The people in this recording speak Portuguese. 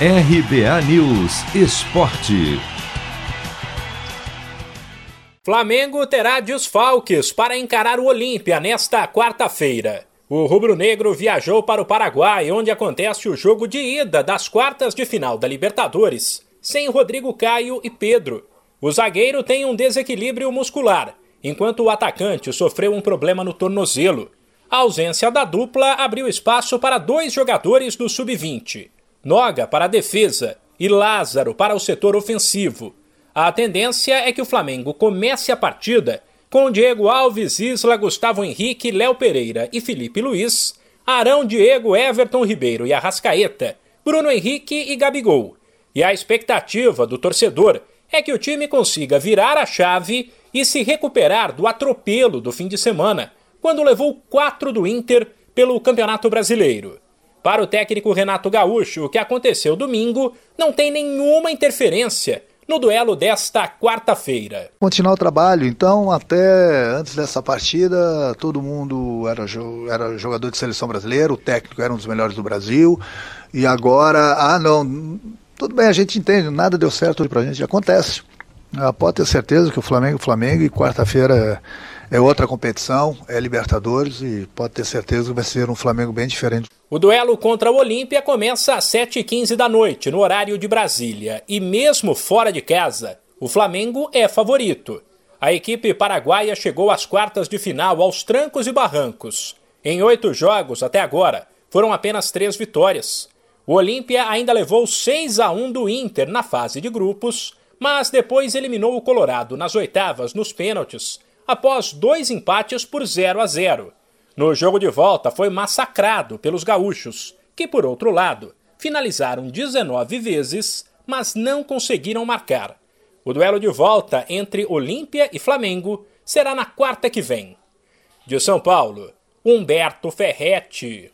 RBA News Esporte. Flamengo terá desfalques para encarar o Olímpia nesta quarta-feira. O rubro-negro viajou para o Paraguai, onde acontece o jogo de ida das quartas de final da Libertadores, sem Rodrigo Caio e Pedro. O zagueiro tem um desequilíbrio muscular, enquanto o atacante sofreu um problema no tornozelo. A ausência da dupla abriu espaço para dois jogadores do sub-20, Noga para a defesa e Lázaro para o setor ofensivo. A tendência é que o Flamengo comece a partida com Diego Alves, Isla, Gustavo Henrique, Léo Pereira e Felipe Luiz, Arão, Diego, Everton Ribeiro e Arrascaeta, Bruno Henrique e Gabigol. E a expectativa do torcedor é que o time consiga virar a chave e se recuperar do atropelo do fim de semana, quando levou quatro do Inter pelo Campeonato Brasileiro. Para o técnico Renato Gaúcho, o que aconteceu domingo não tem nenhuma interferência no duelo desta quarta-feira. Continuar o trabalho, então, até antes dessa partida, todo mundo era, era jogador de seleção brasileira, o técnico era um dos melhores do Brasil, e agora, ah, não, tudo bem, a gente entende, nada deu certo pra gente, acontece. Ah, pode ter certeza que o Flamengo, Flamengo, e quarta-feira é outra competição, é Libertadores e pode ter certeza que vai ser um Flamengo bem diferente. O duelo contra o Olímpia começa às 7h15 da noite, no horário de Brasília. E mesmo fora de casa, o Flamengo é favorito. A equipe paraguaia chegou às quartas de final aos trancos e barrancos. Em oito jogos até agora, foram apenas três vitórias. O Olímpia ainda levou 6 a 1 do Inter na fase de grupos, mas depois eliminou o Colorado nas oitavas nos pênaltis após dois empates por 0 a 0. No jogo de volta foi massacrado pelos gaúchos, que, por outro lado, finalizaram 19 vezes, mas não conseguiram marcar. O duelo de volta entre Olímpia e Flamengo será na quarta que vem. De São Paulo, Humberto Ferretti.